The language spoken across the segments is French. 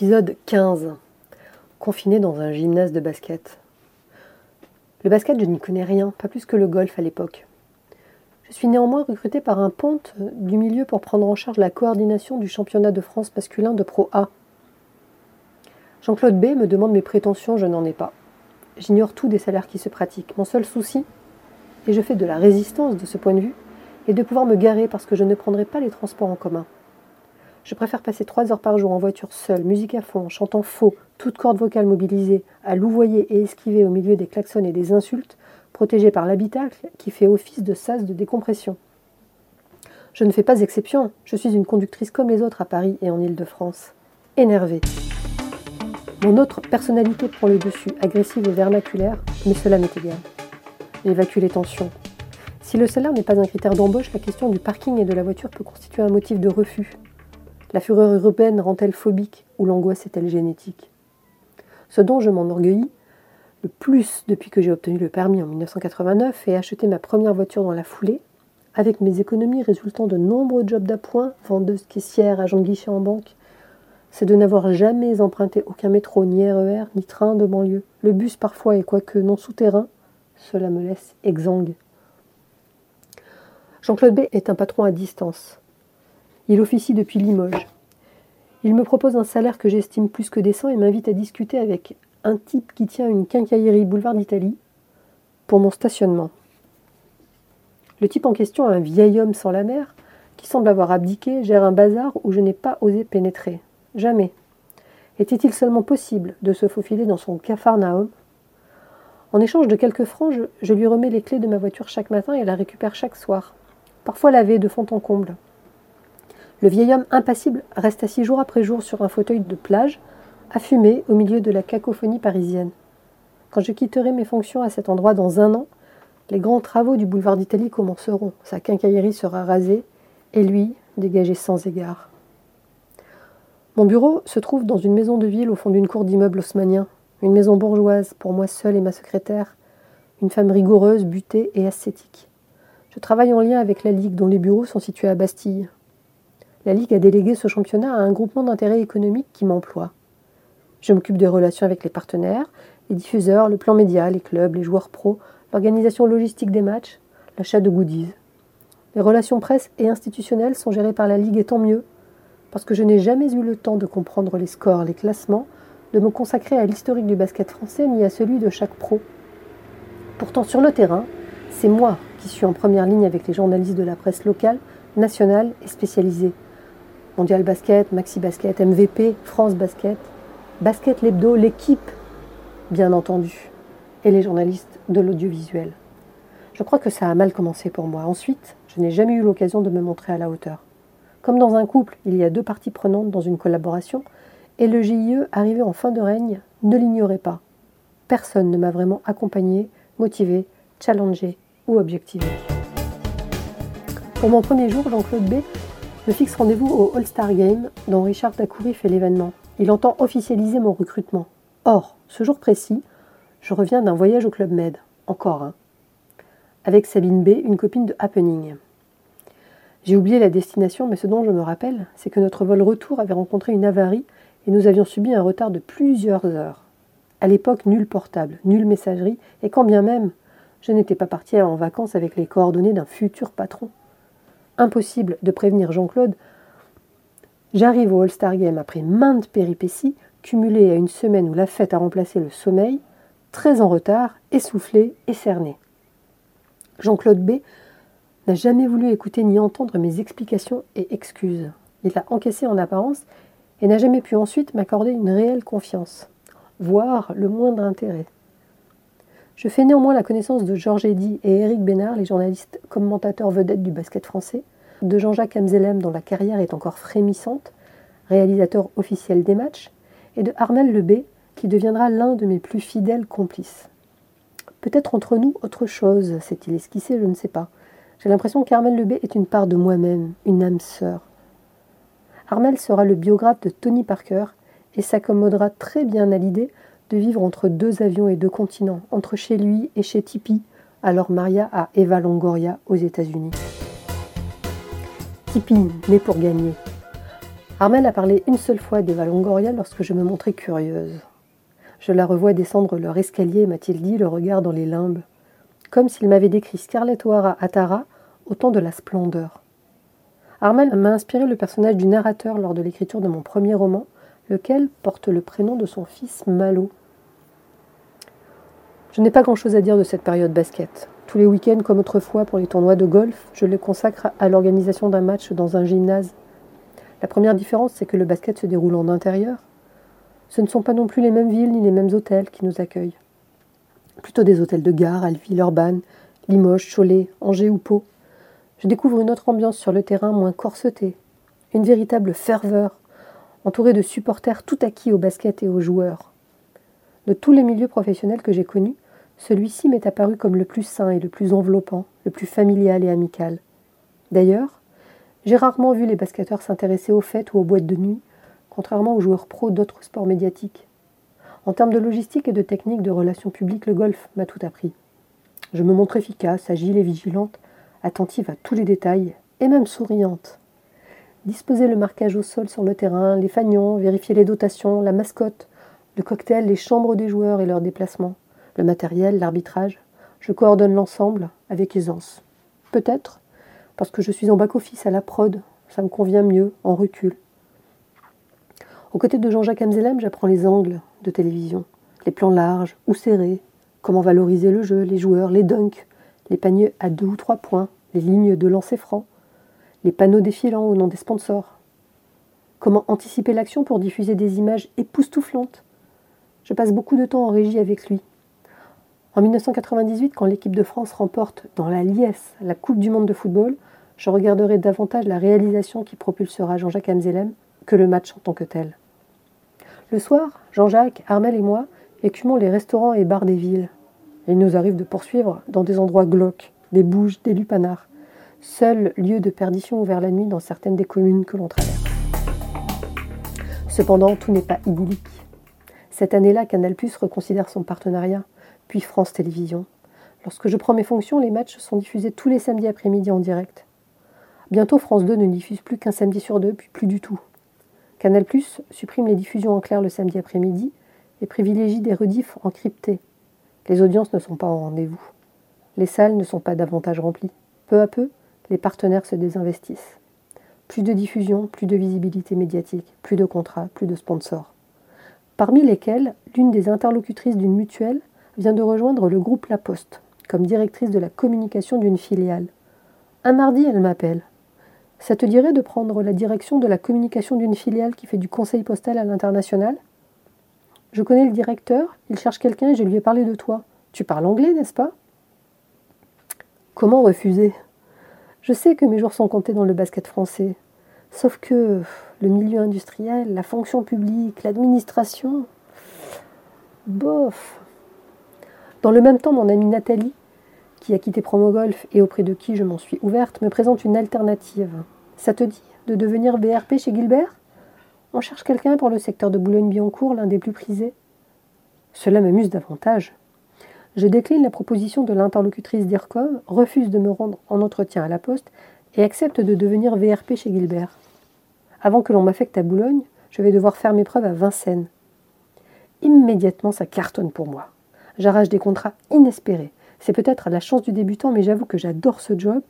Épisode 15. Confiné dans un gymnase de basket. Le basket, je n'y connais rien, pas plus que le golf à l'époque. Je suis néanmoins recruté par un ponte du milieu pour prendre en charge la coordination du championnat de France masculin de Pro A. Jean-Claude B me demande mes prétentions, je n'en ai pas. J'ignore tout des salaires qui se pratiquent. Mon seul souci, et je fais de la résistance de ce point de vue, est de pouvoir me garer parce que je ne prendrai pas les transports en commun. Je préfère passer trois heures par jour en voiture seule, musique à fond, chantant faux, toute corde vocale mobilisée, à louvoyer et esquiver au milieu des klaxons et des insultes, protégé par l'habitacle qui fait office de sas de décompression. Je ne fais pas exception, je suis une conductrice comme les autres à Paris et en Île-de-France. Énervée. Mon autre personnalité prend le dessus, agressive et vernaculaire, mais cela m'est égal. J'évacue les tensions. Si le salaire n'est pas un critère d'embauche, la question du parking et de la voiture peut constituer un motif de refus. La fureur urbaine rend-elle phobique ou l'angoisse est-elle génétique? Ce dont je m'enorgueillis le plus depuis que j'ai obtenu le permis en 1989 et acheté ma première voiture dans la foulée, avec mes économies résultant de nombreux jobs d'appoint, vendeuse caissière, agent de guichet en banque, c'est de n'avoir jamais emprunté aucun métro, ni RER, ni train de banlieue. Le bus parfois est quoique non souterrain, cela me laisse exsangue. Jean-Claude B est un patron à distance. Il officie depuis Limoges. Il me propose un salaire que j'estime plus que décent et m'invite à discuter avec un type qui tient une quincaillerie boulevard d'Italie pour mon stationnement. Le type en question, un vieil homme sans la mer, qui semble avoir abdiqué, gère un bazar où je n'ai pas osé pénétrer. Jamais. Était-il seulement possible de se faufiler dans son cafarnaum En échange de quelques francs, je, je lui remets les clés de ma voiture chaque matin et la récupère chaque soir, parfois lavée de fond en comble. Le vieil homme impassible reste assis jour après jour sur un fauteuil de plage, à fumer au milieu de la cacophonie parisienne. Quand je quitterai mes fonctions à cet endroit dans un an, les grands travaux du boulevard d'Italie commenceront. Sa quincaillerie sera rasée et lui dégagé sans égard. Mon bureau se trouve dans une maison de ville au fond d'une cour d'immeuble haussmanien, une maison bourgeoise pour moi seule et ma secrétaire, une femme rigoureuse, butée et ascétique. Je travaille en lien avec la Ligue dont les bureaux sont situés à Bastille, la Ligue a délégué ce championnat à un groupement d'intérêt économique qui m'emploie. Je m'occupe des relations avec les partenaires, les diffuseurs, le plan média, les clubs, les joueurs pros, l'organisation logistique des matchs, l'achat de goodies. Les relations presse et institutionnelles sont gérées par la Ligue et tant mieux, parce que je n'ai jamais eu le temps de comprendre les scores, les classements, de me consacrer à l'historique du basket français ni à celui de chaque pro. Pourtant, sur le terrain, c'est moi qui suis en première ligne avec les journalistes de la presse locale, nationale et spécialisée. Mondial Basket, Maxi Basket, MVP, France Basket, Basket Lebdo, l'équipe, bien entendu, et les journalistes de l'audiovisuel. Je crois que ça a mal commencé pour moi. Ensuite, je n'ai jamais eu l'occasion de me montrer à la hauteur. Comme dans un couple, il y a deux parties prenantes dans une collaboration, et le GIE, arrivé en fin de règne, ne l'ignorait pas. Personne ne m'a vraiment accompagné, motivé, challengé ou objectivé. Pour mon premier jour, Jean-Claude B je fixe rendez-vous au All-Star Game dont Richard Dacoury fait l'événement. Il entend officialiser mon recrutement. Or, ce jour précis, je reviens d'un voyage au Club Med. Encore un. Avec Sabine B, une copine de Happening. J'ai oublié la destination, mais ce dont je me rappelle, c'est que notre vol retour avait rencontré une avarie et nous avions subi un retard de plusieurs heures. À l'époque, nul portable, nulle messagerie, et quand bien même, je n'étais pas partie en vacances avec les coordonnées d'un futur patron. Impossible de prévenir Jean-Claude. J'arrive au All-Star Game après maintes péripéties, cumulées à une semaine où la fête a remplacé le sommeil, très en retard, essoufflé et cerné. Jean-Claude B n'a jamais voulu écouter ni entendre mes explications et excuses. Il a encaissé en apparence et n'a jamais pu ensuite m'accorder une réelle confiance, voire le moindre intérêt. Je fais néanmoins la connaissance de Georges Eddy et Éric Bénard, les journalistes commentateurs vedettes du basket français, de Jean-Jacques Amzelem dont la carrière est encore frémissante, réalisateur officiel des matchs, et de Armel Lebé, qui deviendra l'un de mes plus fidèles complices. Peut-être entre nous autre chose, s'est-il esquissé, je ne sais pas. J'ai l'impression qu'Armel Lebé est une part de moi-même, une âme sœur. Armel sera le biographe de Tony Parker et s'accommodera très bien à l'idée de vivre entre deux avions et deux continents, entre chez lui et chez Tipeee, alors Maria à Eva Longoria aux États-Unis. Tipeee, né pour gagner. Armel a parlé une seule fois d'Eva Longoria lorsque je me montrais curieuse. Je la revois descendre leur escalier, m'a-t-il dit, le regard dans les limbes, comme s'il m'avait décrit Scarlett O'Hara à Tara au temps de la splendeur. Armel m'a inspiré le personnage du narrateur lors de l'écriture de mon premier roman, lequel porte le prénom de son fils Malo. Je n'ai pas grand-chose à dire de cette période basket. Tous les week-ends, comme autrefois pour les tournois de golf, je les consacre à l'organisation d'un match dans un gymnase. La première différence, c'est que le basket se déroule en intérieur. Ce ne sont pas non plus les mêmes villes ni les mêmes hôtels qui nous accueillent. Plutôt des hôtels de gare, Alville, Urban, Limoges, Cholet, Angers ou Pau. Je découvre une autre ambiance sur le terrain moins corsetée, une véritable ferveur, entourée de supporters tout acquis au basket et aux joueurs. De tous les milieux professionnels que j'ai connus, celui-ci m'est apparu comme le plus sain et le plus enveloppant, le plus familial et amical. D'ailleurs, j'ai rarement vu les basketteurs s'intéresser aux fêtes ou aux boîtes de nuit, contrairement aux joueurs pros d'autres sports médiatiques. En termes de logistique et de technique de relations publiques, le golf m'a tout appris. Je me montre efficace, agile et vigilante, attentive à tous les détails, et même souriante. Disposer le marquage au sol sur le terrain, les fagnons, vérifier les dotations, la mascotte, le cocktail, les chambres des joueurs et leurs déplacements le matériel, l'arbitrage. Je coordonne l'ensemble avec aisance. Peut-être parce que je suis en back-office à la prod, ça me convient mieux, en recul. Aux côtés de Jean-Jacques Amzelem, j'apprends les angles de télévision, les plans larges ou serrés, comment valoriser le jeu, les joueurs, les dunks, les paniers à deux ou trois points, les lignes de lancer franc, les panneaux défilants au nom des sponsors. Comment anticiper l'action pour diffuser des images époustouflantes. Je passe beaucoup de temps en régie avec lui, en 1998, quand l'équipe de France remporte dans la liesse la Coupe du Monde de football, je regarderai davantage la réalisation qui propulsera Jean-Jacques Anzelem que le match en tant que tel. Le soir, Jean-Jacques, Armel et moi écumons les restaurants et bars des villes. il nous arrive de poursuivre dans des endroits glauques, des bouges, des lupanards, seul lieu de perdition ouvert la nuit dans certaines des communes que l'on traverse. Cependant, tout n'est pas idyllique. Cette année-là, Canal Plus reconsidère son partenariat puis France Télévisions. Lorsque je prends mes fonctions, les matchs sont diffusés tous les samedis après-midi en direct. Bientôt, France 2 ne diffuse plus qu'un samedi sur deux, puis plus du tout. Canal Plus supprime les diffusions en clair le samedi après-midi et privilégie des rediffs encryptés. Les audiences ne sont pas en rendez-vous. Les salles ne sont pas davantage remplies. Peu à peu, les partenaires se désinvestissent. Plus de diffusion, plus de visibilité médiatique, plus de contrats, plus de sponsors. Parmi lesquels, l'une des interlocutrices d'une mutuelle vient de rejoindre le groupe La Poste comme directrice de la communication d'une filiale. Un mardi, elle m'appelle. Ça te dirait de prendre la direction de la communication d'une filiale qui fait du conseil postal à l'international? Je connais le directeur, il cherche quelqu'un et je lui ai parlé de toi. Tu parles anglais, n'est-ce pas? Comment refuser? Je sais que mes jours sont comptés dans le basket français. Sauf que le milieu industriel, la fonction publique, l'administration. Bof dans le même temps, mon amie Nathalie, qui a quitté Promogolf et auprès de qui je m'en suis ouverte, me présente une alternative. Ça te dit de devenir BRP chez Gilbert? On cherche quelqu'un pour le secteur de Boulogne-Billancourt, l'un des plus prisés. Cela m'amuse davantage. Je décline la proposition de l'interlocutrice d'IRCOM, refuse de me rendre en entretien à la poste et accepte de devenir VRP chez Gilbert. Avant que l'on m'affecte à Boulogne, je vais devoir faire mes preuves à Vincennes. Immédiatement, ça cartonne pour moi. J'arrache des contrats inespérés. C'est peut-être la chance du débutant, mais j'avoue que j'adore ce job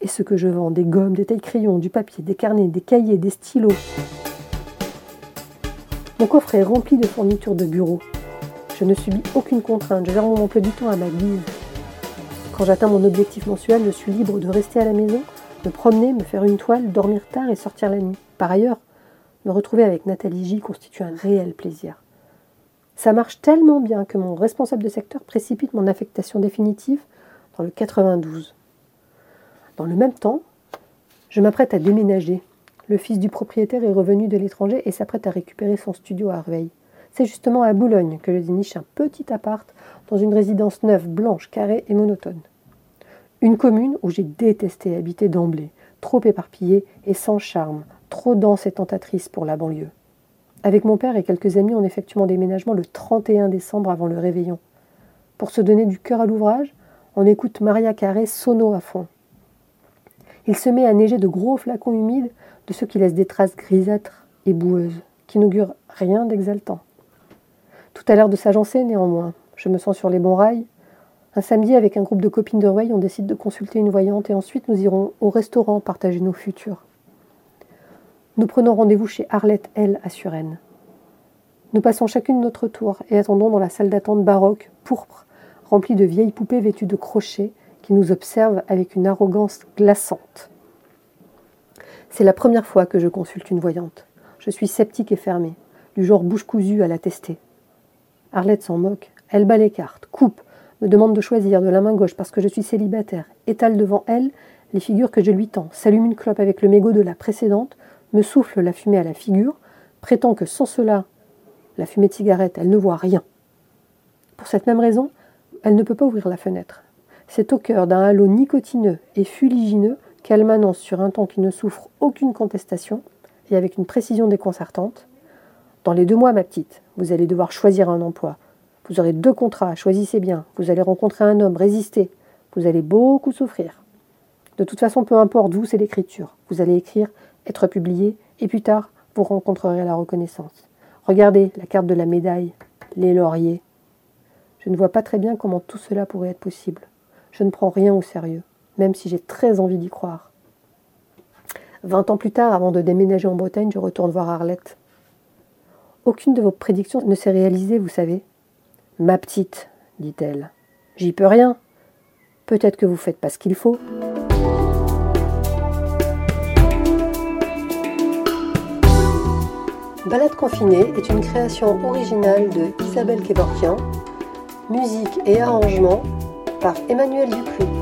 et ce que je vends des gommes, des tailles-crayons, du papier, des carnets, des cahiers, des stylos. Mon coffre est rempli de fournitures de bureau. Je ne subis aucune contrainte, je gère mon emploi du temps à ma guise. Quand j'atteins mon objectif mensuel, je suis libre de rester à la maison, me promener, me faire une toile, dormir tard et sortir la nuit. Par ailleurs, me retrouver avec Nathalie J constitue un réel plaisir. Ça marche tellement bien que mon responsable de secteur précipite mon affectation définitive dans le 92. Dans le même temps, je m'apprête à déménager. Le fils du propriétaire est revenu de l'étranger et s'apprête à récupérer son studio à Arveil. C'est justement à Boulogne que je déniche un petit appart dans une résidence neuve, blanche, carrée et monotone. Une commune où j'ai détesté habiter d'emblée, trop éparpillée et sans charme, trop dense et tentatrice pour la banlieue. Avec mon père et quelques amis, on effectue mon déménagement le 31 décembre avant le réveillon. Pour se donner du cœur à l'ouvrage, on écoute Maria Carré sono à fond. Il se met à neiger de gros flacons humides, de ceux qui laissent des traces grisâtres et boueuses, qui n'augurent rien d'exaltant. Tout a l'air de s'agencer néanmoins. Je me sens sur les bons rails. Un samedi, avec un groupe de copines de on décide de consulter une voyante et ensuite nous irons au restaurant partager nos futurs. Nous prenons rendez-vous chez Arlette L à Suresnes. Nous passons chacune notre tour et attendons dans la salle d'attente baroque, pourpre, remplie de vieilles poupées vêtues de crochets qui nous observent avec une arrogance glaçante. C'est la première fois que je consulte une voyante. Je suis sceptique et fermée, du genre bouche cousue à la tester. Arlette s'en moque. Elle bat les cartes, coupe, me demande de choisir de la main gauche parce que je suis célibataire, étale devant elle les figures que je lui tends, s'allume une clope avec le mégot de la précédente, me souffle la fumée à la figure, prétend que sans cela, la fumée de cigarette, elle ne voit rien. Pour cette même raison, elle ne peut pas ouvrir la fenêtre. C'est au cœur d'un halo nicotineux et fuligineux qu'elle m'annonce sur un ton qui ne souffre aucune contestation et avec une précision déconcertante. Dans les deux mois, ma petite, vous allez devoir choisir un emploi. Vous aurez deux contrats, choisissez bien. Vous allez rencontrer un homme, résistez. Vous allez beaucoup souffrir. De toute façon, peu importe, vous, c'est l'écriture. Vous allez écrire être publié, et plus tard, vous rencontrerez la reconnaissance. Regardez la carte de la médaille, les lauriers. Je ne vois pas très bien comment tout cela pourrait être possible. Je ne prends rien au sérieux, même si j'ai très envie d'y croire. Vingt ans plus tard, avant de déménager en Bretagne, je retourne voir Arlette. Aucune de vos prédictions ne s'est réalisée, vous savez. Ma petite, dit-elle. J'y peux rien. Peut-être que vous faites pas ce qu'il faut. Balade confinée est une création originale de Isabelle Kevorkian, musique et arrangement par Emmanuel Dupuis.